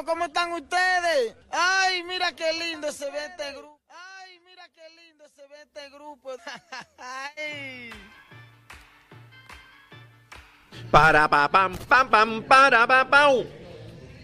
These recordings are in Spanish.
¿cómo están ustedes? Ay, mira qué lindo se ve este grupo. Ay, mira qué lindo se ve este grupo. Ay. Para pa pam pam pam para pa pam.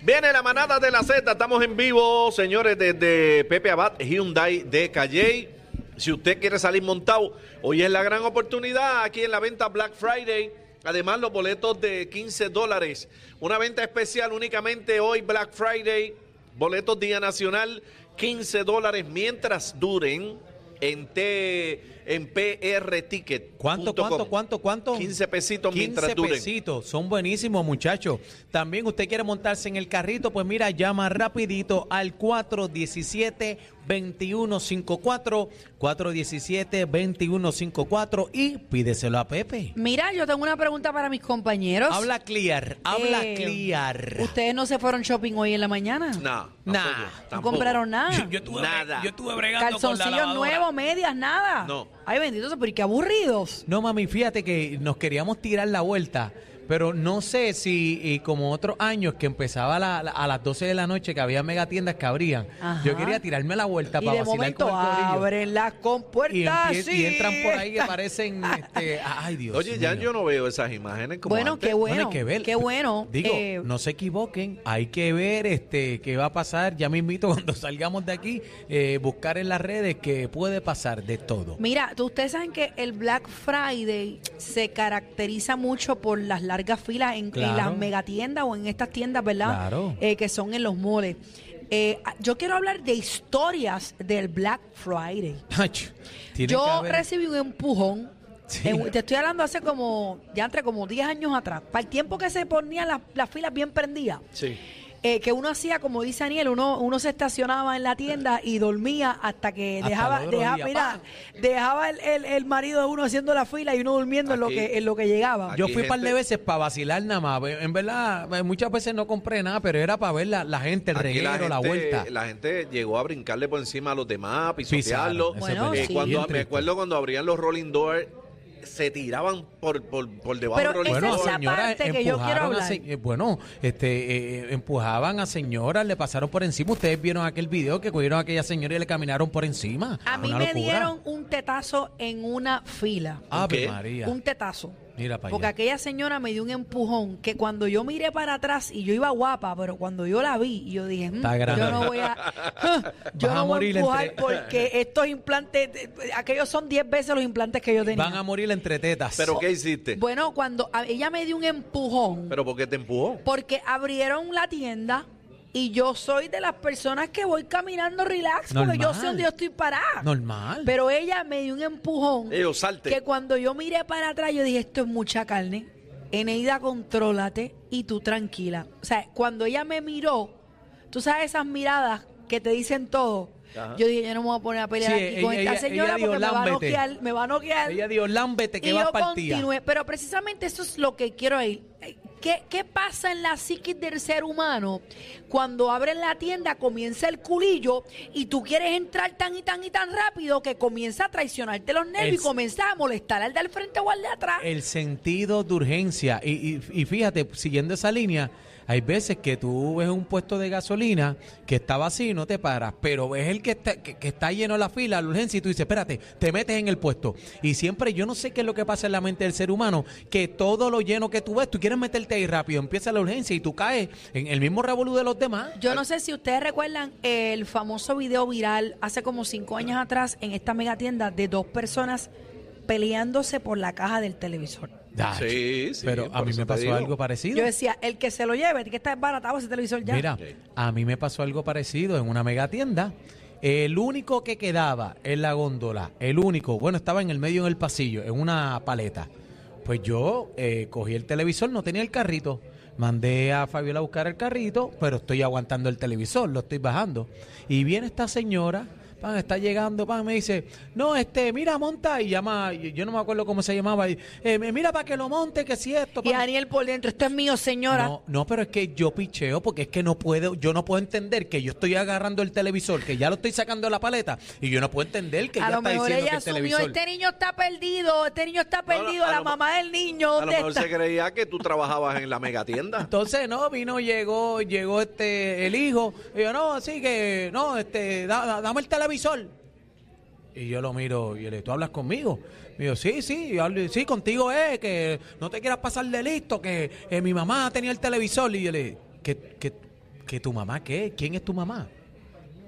Viene la manada de la Z, estamos en vivo, señores, desde Pepe Abad, Hyundai de Calle. Si usted quiere salir montado, hoy es la gran oportunidad aquí en la venta Black Friday. Además, los boletos de 15 dólares. Una venta especial únicamente hoy, Black Friday. Boletos Día Nacional, 15 dólares mientras duren en, T, en PR Ticket. ¿Cuánto, cuánto, cuánto, cuánto? 15 pesitos 15 mientras duren. pesitos, son buenísimos muchachos. También usted quiere montarse en el carrito, pues mira, llama rapidito al 417-2154, 417-2154 y pídeselo a Pepe. Mira, yo tengo una pregunta para mis compañeros. Habla clear, habla Eh, clear. ¿Ustedes no se fueron shopping hoy en la mañana? No, ¿No tampoco. compraron nada? Yo estuve, Nada. yo estuve bregando Calzoncillos nuevos, medias, nada. No. Ay, bendito, pero qué aburridos. No, mami, fíjate que nos queríamos tirar la vuelta, pero no sé si, y como otros años que empezaba la- la- a las 12 de la noche, que había megatiendas que abrían, Ajá. yo quería tirarme la vuelta Y para de vacilar momento con el corillo. abren las Y, compuertas y entran por ahí y aparecen, este, ay Dios Oye, ya yo no veo esas imágenes como Bueno, antes. qué Bueno, bueno. hay que ver. Qué bueno. Digo, Eh, no se equivoquen, hay que ver este qué va a pasar. Ya me invito cuando salgamos de aquí, eh, buscar en las redes que puede pasar de todo. Mira, tú- ustedes saben que el Black Friday se caracteriza mucho por las largas filas en, en Claro. las megatiendas o en estas tiendas, ¿verdad? Claro. Eh, que son en los moles. Eh, yo quiero hablar de historias del Black Friday. Yo haber- recibí un empujón. Sí. en- te estoy hablando hace como, ya entre como 10 años atrás. Para el tiempo que se ponían las, las filas bien prendidas. Sí. Eh, que uno hacía, como dice Daniel, uno, uno se estacionaba en la tienda y dormía hasta que Hasta dejaba, el otro dejaba, día, mira, dejaba el, el- el marido de uno haciendo la fila y uno durmiendo en lo Aquí- que en lo que llegaba. Yo Aquí fui un par de veces para vacilar nada más. En verdad, eh, muchas veces no compré nada, pero era para ver la, la gente, el Aquí reguero, la, gente, vuelta. La gente llegó a brincarle por encima a los demás, pisotearlo. Pisaron, eso Bueno, Eh, sí. cuando, Bien me triste. acuerdo cuando abrían los rolling doors, se tiraban por, por, por debajo Pero del esa Bueno, es door. la parte que yo quiero hablar. se- eh, bueno, este, eh, empujaban a señoras, le pasaron por encima. Ustedes vieron aquel video que cogieron a aquella señora y le caminaron por encima. a mí me locura. dieron un tetazo en una fila. Ave ¿Qué? María. Un tetazo. Mira para Porque allá. aquella señora me dio un empujón que cuando yo miré para atrás y yo iba guapa, pero cuando yo la vi, yo dije, "Mm, Está grande. yo no voy a, yo a no voy a morir empujar entre- porque estos implantes, aquellos son 10 veces los implantes que yo tenía. Van a morir entre tetas. ¿Pero qué hiciste? Bueno, cuando a- ella me dio un empujón, ¿Pero por qué te empujó? porque abrieron la tienda y yo soy de las personas que voy caminando relax, porque yo sé dónde yo estoy parada. Normal. Pero ella me dio un empujón Ellos salte. que cuando yo miré para atrás, yo dije, esto es mucha carne. Eneida, contrólate y tú tranquila. O sea, cuando ella me miró, tú sabes esas miradas que te dicen todo. Ajá. Yo dije, yo no me voy a poner a pelear Sí, aquí con esta señora ella porque me va a noquear, me va a noquear. Ella dijo, lámbete que y va yo continué. Pero precisamente eso es lo que quiero ir. ¿Qué, ¿Qué pasa en la psiquis del ser humano cuando abren la tienda, comienza el culillo y tú quieres entrar tan y tan y tan rápido que comienza a traicionarte los nervios El- y comienza a molestar al del frente o al de atrás? El sentido de urgencia. Y, y- y fíjate, siguiendo esa línea, hay veces que tú ves un puesto de gasolina que está vacío y no te paras, pero ves el que está, que, está lleno la fila, la urgencia, y tú dices, espérate, te metes en el puesto. Y siempre, yo no sé qué es lo que pasa en la mente del ser humano, que todo lo lleno que tú ves, tú quieres meterte ahí rápido, empieza la urgencia y tú caes en el mismo revolú de los demás. Yo no sé si ustedes recuerdan el famoso video viral hace como cinco años atrás en esta mega tienda de dos personas peleándose por la caja del televisor. Ah, Sí, sí, Pero a mí me te pasó digo. algo parecido. Yo decía, el que se lo lleve, que está baratado ese televisor ya. Mira, a mí me pasó algo parecido en una mega tienda. El único que quedaba en la góndola, el único, bueno, estaba en el medio en el pasillo, en una paleta. Pues yo eh, cogí el televisor, no tenía el carrito. Mandé a Fabiola a buscar el carrito, pero estoy aguantando el televisor, lo estoy bajando. Y viene esta señora, pan, está llegando, pan, me dice, no, este, mira, monta, y llama, yo no me acuerdo cómo se llamaba, y, eh, mira para que lo monte, que si esto. Y pan". Daniel por dentro, esto es mío, señora. No, no, pero es que yo picheo porque es que no puedo, yo no puedo entender que yo estoy agarrando el televisor, que ya lo estoy sacando de la paleta y yo no puedo entender que a ya lo está mejor diciendo ella que el asumió, televisor. este niño está perdido, este niño está perdido, a la mamá del niño, A lo ¿dónde mejor está? se creía que tú trabajabas en la megatienda. Entonces, no, vino, llegó, llegó este, el hijo, y yo, no, así que, no, este, da- da- dame el televisor. Y yo lo miro, y le digo, ¿tú hablas conmigo? Me digo, sí, sí, sí, contigo es, que no te quieras pasar de listo, que mi mamá tenía el televisor. Y yo le digo, ¿que, que, que tu mamá qué? ¿Quién es tu mamá?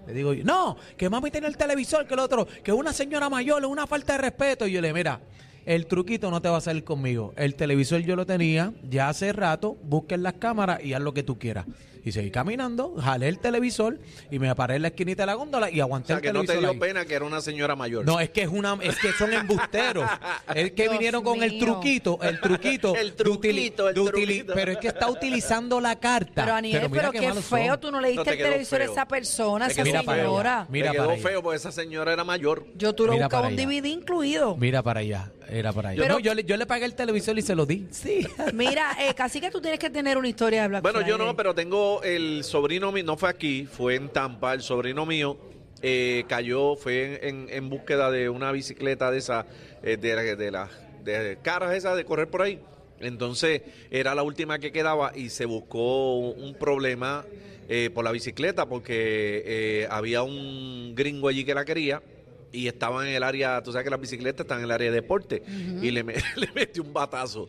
Le digo, no, que mami tenía el televisor, que el otro, que una señora mayor, una falta de respeto. Y yo le mira, el truquito no te va a salir conmigo. El televisor yo lo tenía ya hace rato, busquen las cámaras y haz lo que tú quieras. Y seguí caminando, jalé el televisor y me paré en la esquinita de la góndola y O aguanté sea, el que no te dio ahí. pena que era una señora mayor. No, es que es una, es que son embusteros. es que Dios vinieron con el truquito, el truquito, El truquito, el truquito. pero es que está utilizando la carta. Pero Aniel, pero, mira qué, malos son. feo, tú no le diste te el televisor a feo. esa persona, Te esa Mira para allá. señora. Mira Te quedó para allá. feo porque esa señora era mayor. Yo tú lo Mira buscaba para un allá. DVD incluido. Mira para allá, era para allá. Pero- no, yo, le, yo le pagué el televisor y se lo di. Sí. Mira, eh, casi que tú tienes que tener una historia de Black Bueno, yo no, pero tengo el sobrino mío, no fue aquí, fue en Tampa, el sobrino mío eh, cayó, fue en, en- en búsqueda de una bicicleta de esa, eh, de, la- de las de caras esas de correr por ahí. Entonces era la última que quedaba y se buscó un problema eh, por la bicicleta porque eh, había un gringo allí que la quería y estaba en el área, tú sabes que las bicicletas están en el área de deporte y le, le metió un batazo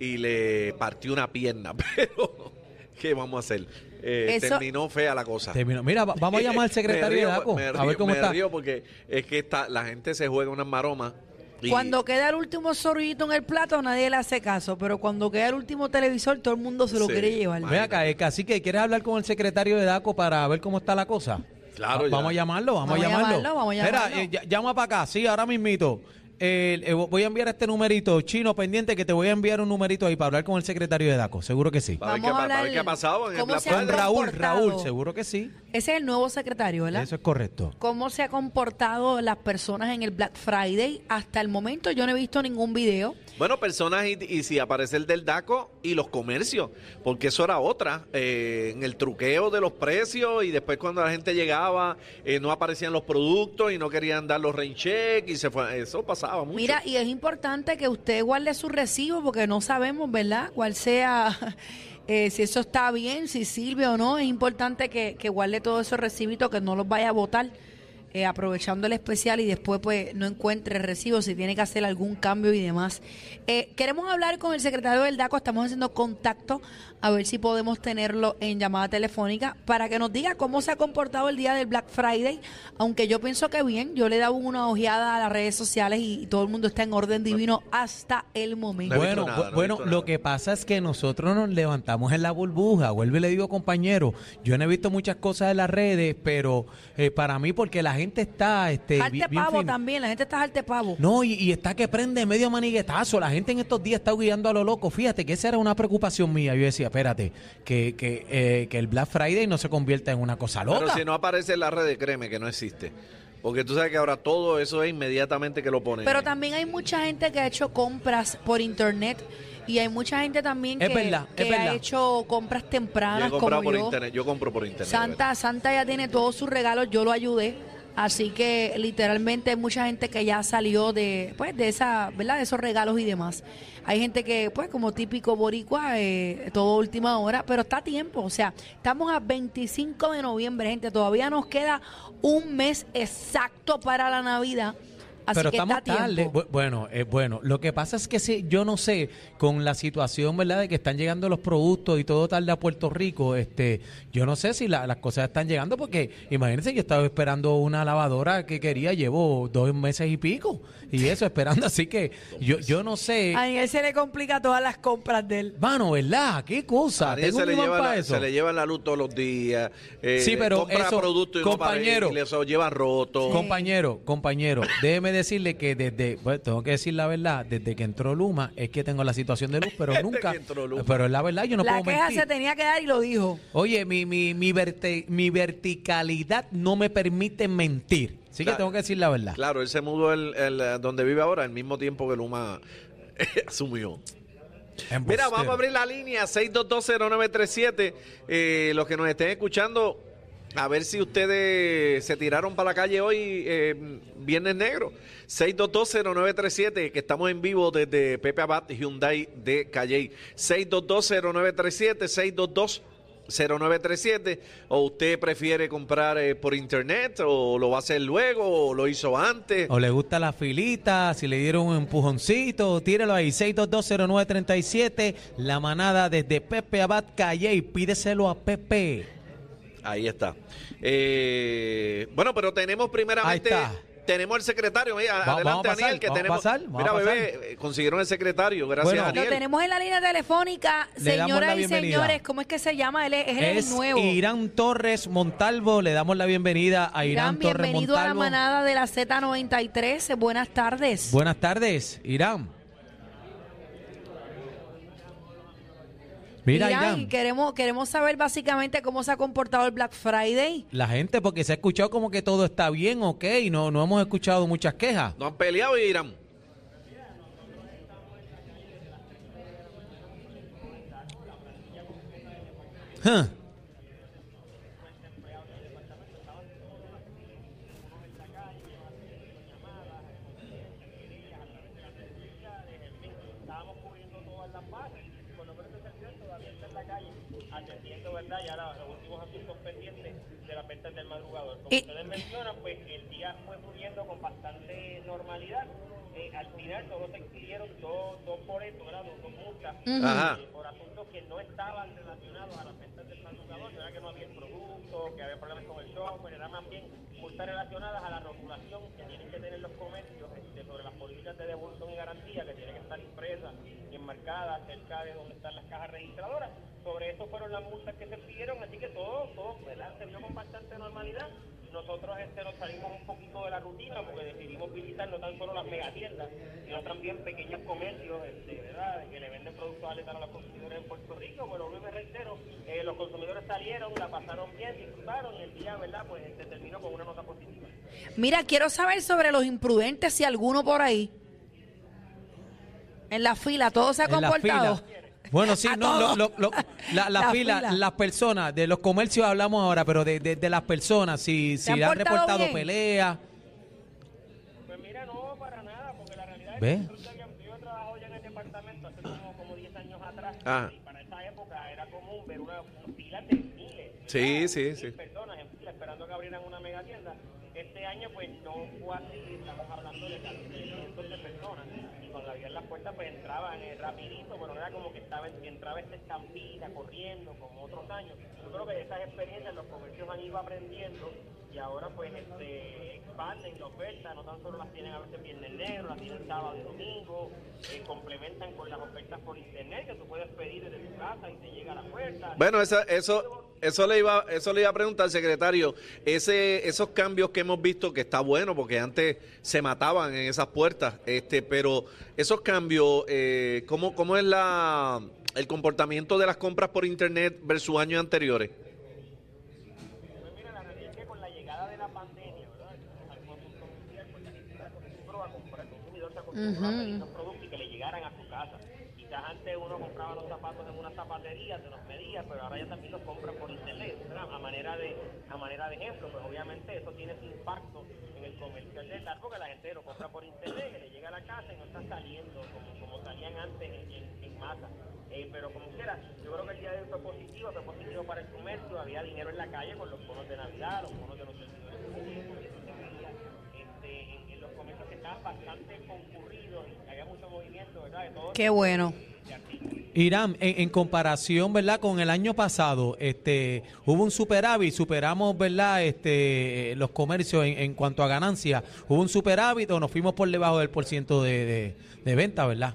y le partió una pierna, pero ¿qué vamos a hacer? Eh, Eso- terminó fea la cosa. Terminó. Mira, va- vamos a llamar al secretario río, de DACO. me a río- ver cómo me está. río porque es que está, la gente se juega unas maromas. y- Cuando queda el último sorbito en el plato, nadie le hace caso. Pero cuando queda el último televisor, todo el mundo se lo Sí. quiere llevar. Ve acá, eh, así que ¿quieres hablar con el secretario de DACO para ver cómo está la cosa? Claro, Va- ya. Vamos a llamarlo, vamos, Vamos a llamarlo. llamarlo, vamos a Mira, llamarlo. eh, ll- llama para acá, sí, ahora mismito. Eh, eh, voy a enviar este numerito, chino pendiente, que te voy a enviar un numerito ahí para hablar con el secretario de DACO, seguro que sí. Para ver, qué, pa- ver ha pasado en el. Raúl. Raúl, seguro que sí. Ese es el nuevo secretario, ¿verdad? Eso es correcto. ¿Cómo se ha comportado las personas en el Black Friday? Hasta el momento yo no he visto ningún video. Bueno, personas y, y si aparece el del DACO y los comercios, porque eso era otra, eh, en el truqueo de los precios y después cuando la gente llegaba eh, no aparecían los productos y no querían dar los rain y se fue, eso pasaba mucho. Mira, y es importante que usted guarde su recibo porque no sabemos, ¿verdad? Cuál sea, eh, si eso está bien, si sirve o no. Es importante que, que guarde todos esos recibitos, que no los vaya a votar. Eh, aprovechando el especial y después pues no encuentre el recibo si tiene que hacer algún cambio y demás. Eh, queremos hablar con el secretario del DACO, estamos haciendo contacto a ver si podemos tenerlo en llamada telefónica para que nos diga cómo se ha comportado el día del Black Friday, aunque yo pienso que bien, yo le he dado una ojeada a las redes sociales y, y todo el mundo está en orden divino hasta el momento. Bueno, nada, no bueno, lo que pasa es que nosotros nos levantamos en la burbuja. Vuelve y le digo, compañero, yo no he visto muchas cosas en las redes, pero eh, para mí, porque la gente está este, bien pavo fina. también, la gente está arte pavo. No, y, y está que prende medio maniguetazo. La gente en estos días está guiando a lo loco. Fíjate que esa era una preocupación mía. Yo decía, espérate, que, que, eh, que el Black Friday no se convierta en una cosa loca. Pero si no aparece en la red, créeme que no existe. Porque tú sabes que ahora todo eso es inmediatamente que lo ponen. Pero también hay mucha gente que ha hecho compras por internet y hay mucha gente también Es que, verdad, es que ha verdad. hecho compras yo tempranas he comprado como por yo. internet. Yo compro por internet. Santa, Santa ya tiene todos sus regalos, yo lo ayudé. Así que literalmente hay mucha gente que ya salió de, pues, de esa, ¿verdad? De esos regalos y demás. Hay gente que, pues, como típico boricua, eh, todo última hora, pero está a tiempo. O sea, estamos a 25 de noviembre, gente. Todavía nos queda un mes exacto para la Navidad. Así pero que estamos está tarde. Bueno, eh, bueno, lo que pasa es que si, yo no sé, con la situación, ¿verdad?, de que están llegando los productos y todo tarde a Puerto Rico, este, yo no sé si la- las cosas están llegando, porque imagínense, yo estaba esperando una lavadora que quería, llevo dos meses y pico, y eso, esperando, así que yo, yo no sé. A él se le complica todas las compras de él. Mano, ¿verdad? ¿Qué cosa? A Tengo se un le, lleva para la, eso. se le lleva la luz todos los días. eh, Sí, pero compra eso, productos y compañero. no para, y se lo llevan roto. Compañero, compañero, déjeme decirle que desde, bueno, tengo que decir la verdad, desde que entró Luma es que tengo la situación de luz, pero nunca. Pero es la verdad, yo no la puedo queja mentir. se tenía que dar y lo dijo. Oye, mi, mi, mi, verte- mi verticalidad no me permite mentir. Así que tengo que decir la verdad. Claro, él se mudó el, el, eh, donde vive ahora al mismo tiempo que Luma asumió. Mira, vamos a abrir la línea 6220937. Eh, los que nos estén escuchando, a ver si ustedes se tiraron para la calle hoy, eh, Viernes Negro. 6220937, que estamos en vivo desde Pepe Abad Hyundai de Calle. 6220937, 622 0937 o usted prefiere comprar eh, por internet o lo va a hacer luego o lo hizo antes. O le gusta la filita, si le dieron un empujoncito, tíralo ahí, 6220937, la manada desde Pepe Abad Calle pídeselo a Pepe. Ahí está. Eh, bueno, pero tenemos primeramente. Ahí está. Tenemos el secretario. ahí, a- Va- adelante, vamos a pasar, Daniel, que vamos a tenemos. pasar, vamos Mira, a pasar. bebé, consiguieron el secretario. Gracias, Bueno. Lo Daniel. tenemos en la línea telefónica, Le señoras y señores. ¿Cómo es que se llama? Él es, él es Es el nuevo. Irán Torres Montalvo, le damos la bienvenida a Irán, Irán, Torres bienvenido a la Montalvo. manada de la Z93. Buenas tardes. Buenas tardes, Irán. Mira, Irán, Irán, y queremos, queremos saber básicamente cómo se ha comportado el Black Friday. la gente, porque se ha escuchado como que todo está bien, ok, no, no hemos escuchado muchas quejas. No han peleado, Irán. Huh. atendiendo verdad ya la- los últimos asuntos pendientes de las ventas del madrugador. Como Y- ustedes mencionan, pues el día fue fluyendo con Eh, al final todos se expidieron dos, dos por esto, ¿verdad? Dos, multas eh, por asuntos que no estaban relacionados a las ventas del no era que no había el producto, que había problemas con el software, era más bien multas relacionadas a la regulación que tienen que tener los comercios este, sobre las políticas de devolución y garantía que tienen que estar impresas y enmarcadas cerca de donde están las cajas registradoras. Sobre eso fueron las multas que se pidieron, así que todo, todo ¿verdad? se vio con bastante normalidad. Nosotros este, nos salimos un poquito de la rutina porque decidimos visitar no tan solo las megatiendas, sino también pequeños comercios este, ¿verdad? que le venden productos al a los consumidores en Puerto Rico. Bueno, luego me reitero, eh, los consumidores salieron, la pasaron bien, disfrutaron y el día ¿verdad? pues este, terminó con una nota positiva. Mira, quiero saber sobre los imprudentes, si alguno por ahí. En la fila, todo se ha En la comportado. fila. Bueno, sí, no, lo- lo- lo- la, la La fila, fila. las personas, de los comercios hablamos ahora, pero de, de- de las personas, si, si han han portado reportado bien? peleas. Pues mira, no, para nada, porque la realidad ¿Ve? es que yo he trabajado ya en el departamento hace como, como 10 años atrás Ajá. y para esa época era común ver una, fila de miles. Sí, ¿verdad? sí, sí. personas en fila esperando que abrieran una mega tienda. Este año pues no fue así, estamos hablando de casi de cientos de personas cuando abrían las puertas pues entraban eh, rapidito, pero no era como que estaba, entraba esta estampida corriendo como otros años. Yo creo que esas experiencias los comercios han ido aprendiendo y ahora pues este, expanden la oferta, no tan solo las tienen a veces viernes negro, las tienen sábado y domingo, eh, complementan con las ofertas por internet que tú puedes pedir desde tu casa y te llega a la puerta. Bueno, eso, eso, eso le iba, eso le iba a preguntar, secretario. Ese, esos cambios que hemos visto que está bueno, porque antes se mataban en esas puertas, este, pero esos cambios, eh, ¿cómo, cómo es la el comportamiento de las compras por internet versus años anteriores? Mira, la realidad es que con la llegada de la pandemia, ¿verdad? Algunos puntos mundial, la gente se acostumbró a comprar, el consumidor se acostumbró a pedir los productos y que le llegaran a su casa. Quizás antes uno compraba los zapatos en una zapatería, se los medía, pero ahora ya también los compra por internet, ¿verdad? A manera de, a manera de ejemplo, pues obviamente eso tiene su impacto en el comercio al dental, porque la gente lo compra por internet, que le llega a la casa y no está saliendo como, como salían antes en, en- en masa. Eh, pero como quiera, yo creo que el día de hoy fue positivo, fue positivo para el comercio, había dinero en la calle con los bonos de Navidad, los bonos de los servidores este, en, en los comercios que estaban bastante concurridos y había mucho movimiento, ¿verdad? De todo Qué bueno. Irán, en, comparación, ¿verdad? Con el año pasado, este, hubo un superávit, superamos, ¿verdad? Este, los comercios en, en cuanto a ganancia, hubo un superávit o nos fuimos por debajo del por ciento de, de, de venta, ¿verdad?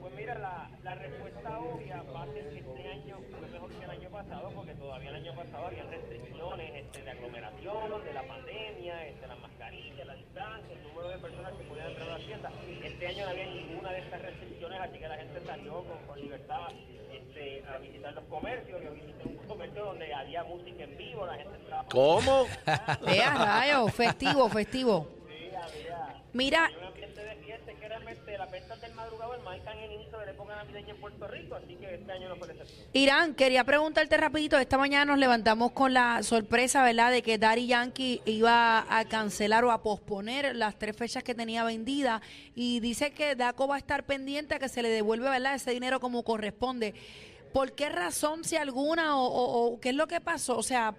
Pues mira, la, la respuesta obvia va a ser que este año fue mejor que el año pasado, porque todavía el año pasado había restricciones este, de aglomeración, de la pandemia, este, las mascarillas, la distancia, el número de personas que podían entrar a la tienda. Este año no había ninguna de estas restricciones, así que la gente salió con, con libertad este, a visitar los comercios. Yo visité un comercio momento donde había música en vivo, la gente entraba ¿Cómo? Vea, rayos, festivo, festivo. Sí, había Mira, un ambiente de fiesta que realmente las ventas del madrugador marcan el inicio de la época navideña en Puerto Rico, así que este año no fue la excepción. Irán, quería preguntarte rapidito, esta mañana nos levantamos con la sorpresa, ¿verdad?, de que Daddy Yankee iba a cancelar o a posponer las tres fechas que tenía vendidas y dice que Daco va a estar pendiente a que se le devuelve, ¿verdad?, ese dinero como corresponde. ¿Por qué razón, si alguna, o, qué es lo que pasó? O sea,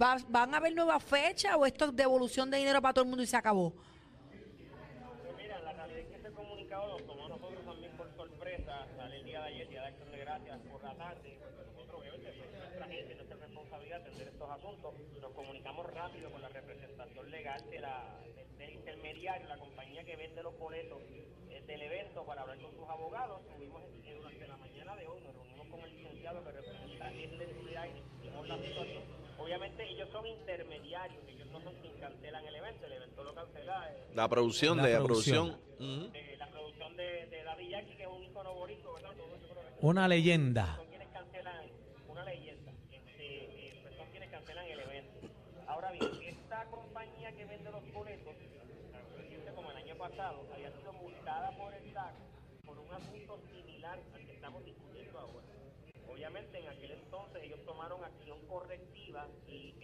¿va- ¿van a haber nuevas fechas o esto es devolución de dinero para todo el mundo y se acabó? Mira, la realidad es que ese comunicado lo tomó nosotros también por sorpresa, sale el día de ayer, día de acción de gracias, por la tarde, nosotros obviamente es nuestra gente, es nuestra responsabilidad atender estos asuntos, nos comunicamos rápido con la representación legal de la, de- del intermediario, la compañía que vende los boletos eh, del evento para hablar con sus abogados, tuvimos durante la mañana de hoy, nos reunimos con el licenciado que representa esta entidad y discutimos la situación. Obviamente ellos son intermediarios, ellos no son quienes cancelan el evento, el evento lo cancela eh, La producción La de la producción. de la producción de, de Daddy Yankee, que es un icono boricua, ¿verdad? Todos yo creo que una leyenda. son quienes cancelan una leyenda, este, eh, pues son quienes cancelan el evento. Ahora bien, esta compañía que vende los boletos, reciente como el año pasado, había sido multada por el SAC por un asunto similar al que estamos discutiendo ahora. Obviamente en aquel entonces ellos tomaron acción correctiva y,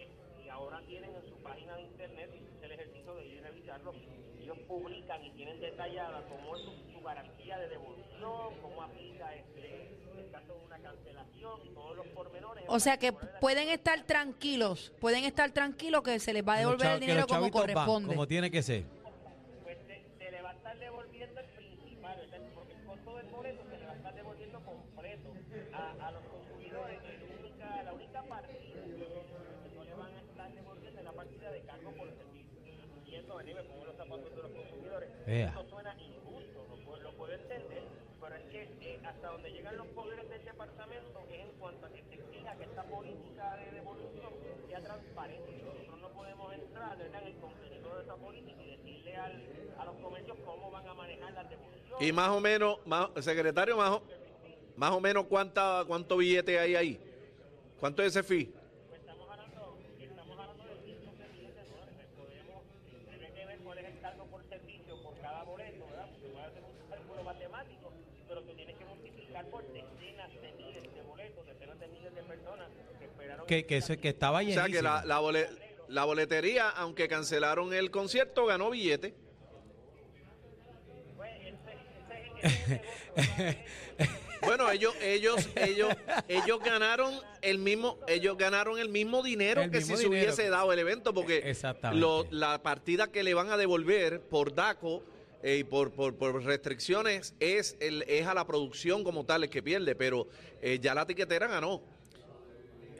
y ahora tienen en su página de internet el ejercicio de ir a revisarlo. Ellos publican y tienen detallada cómo es su, su garantía de devolución, cómo aplica este, el caso de una cancelación y todos los pormenores. O sea que pueden estar tranquilos, pueden estar tranquilos que se les va a devolver el dinero como van, corresponde. como tiene que ser. pues se, se le va a estar devolviendo el principal, ¿verdad? porque el costo del boleto se le va a estar devolviendo completo a, a los consumidores. y La única, la única partida que no le van a estar devolviendo es la partida de cargo por servicio. Y los zapatos de los consumidores. Vea. Esto suena injusto, lo, puedo- lo puedo entender, pero es que eh, hasta donde llegan los poderes del departamento es en cuanto a que se exija que esta política de devolución sea transparente. Nosotros no podemos entrar ¿verdad? en el contenido de esa política y decirle al, a los comercios cómo van a manejar las devoluciones. Y más o menos, más, secretario, más o, más o menos cuánta, cuánto billete hay ahí. ¿Cuánto es ese fee? Pues estamos hablando, estamos hablando de cientos de millones de dólares. Podemos, tiene que ver cuál es el cargo por servicio por cada boleto, ¿verdad? Porque puede hacer un cálculo matemático, pero tú tienes que multiplicar por decenas de miles de boletos, decenas de miles de personas que. Que, se- que estaba O llenísimo. sea que la, la, la boletería, aunque cancelaron el concierto, ganó billete. Bueno, ellos, ellos, ellos, ellos ganaron el mismo, ellos ganaron el mismo dinero El que mismo si se hubiese dado el evento, porque Exactamente. lo- la partida que le van a devolver por DACO eh, y por, por, por restricciones es el, es a la producción como tal el que pierde, pero eh, ya la tiquetera ganó.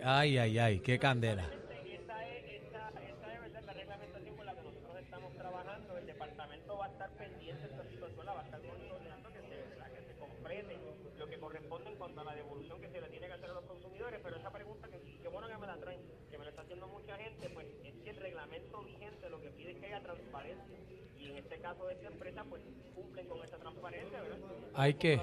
Ay, ay, ay, qué candela. Esa es, la reglamentación con la que nosotros estamos trabajando. El departamento va a estar pendiente de esta situación, la va a estar monitoreando que se, complete lo que corresponde en cuanto a la devolución que se le tiene que hacer a los consumidores. Pero esa pregunta, que, que bueno que me la traen, que me la está haciendo mucha gente, pues es que el reglamento vigente lo que pide es que haya transparencia. Y en este caso de esta empresa, pues cumplen con esa transparencia, ¿verdad? Hay que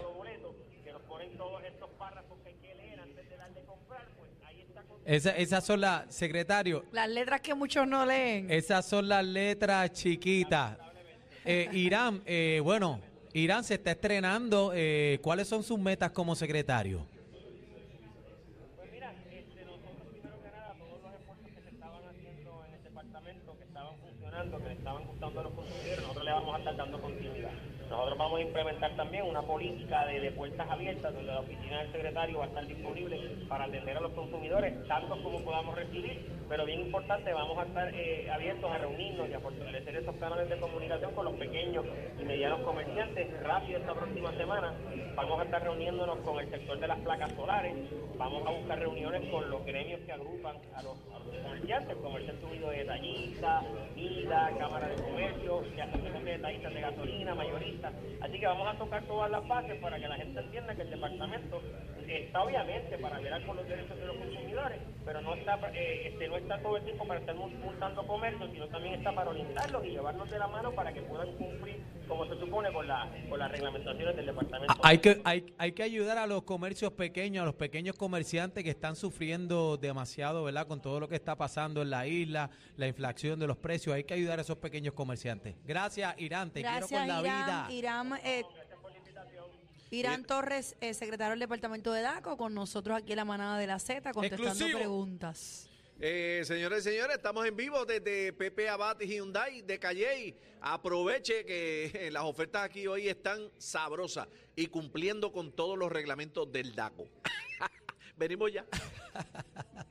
nos ponen todos estos párrafos que hay que leer antes de dar de comprar, pues ahí está. con- Esa, esas son las, secretario, Las letras que muchos no leen. esas son las letras chiquitas. Eh, Irán, eh, bueno, Irán se está estrenando. eh, ¿Cuáles son sus metas como secretario? Pues mira, este, nosotros primero que nada, todos los esfuerzos que se estaban haciendo en el departamento, que estaban funcionando, que le estaban gustando a los consumidores, nosotros le vamos a estar dando continuidad. Nosotros vamos implementar también una política de, puertas abiertas, donde la oficina del secretario va a estar disponible para atender a los consumidores, tantos como podamos recibir, pero bien importante, vamos a estar eh, abiertos a reunirnos y a fortalecer esos canales de comunicación con los pequeños y medianos comerciantes. Rápido esta próxima semana vamos a estar reuniéndonos con el sector de las placas solares, vamos a buscar reuniones con los gremios que agrupan a los, a comerciantes, como el Centro de Detallistas, MIDA, Cámara de Comercio, y de detallistas de gasolina, mayoristas. Así que vamos a tocar todas las bases para que la gente entienda que el departamento está obviamente para velar con los derechos de los consumidores, pero no está eh, este, no está todo el tiempo para estar multando comercios, sino también está para orientarlos y llevarlos de la mano para que puedan cumplir como se supone con, la, con las reglamentaciones del departamento. Hay que, hay, hay que ayudar a los comercios pequeños, a los pequeños comerciantes que están sufriendo demasiado, ¿verdad? Con todo lo que está pasando en la isla, la inflación de los precios. Hay que ayudar a esos pequeños comerciantes. Gracias, Irán. Te quiero con la vida. Irán, eh, Irán Torres, eh, secretario del Departamento de DACO, con nosotros aquí en la manada de la Z, contestando preguntas. Eh, señores y señores, estamos en vivo desde Pepe Abad y Hyundai de Calle. Aproveche que las ofertas aquí hoy están sabrosas y cumpliendo con todos los reglamentos del DACO. Venimos ya.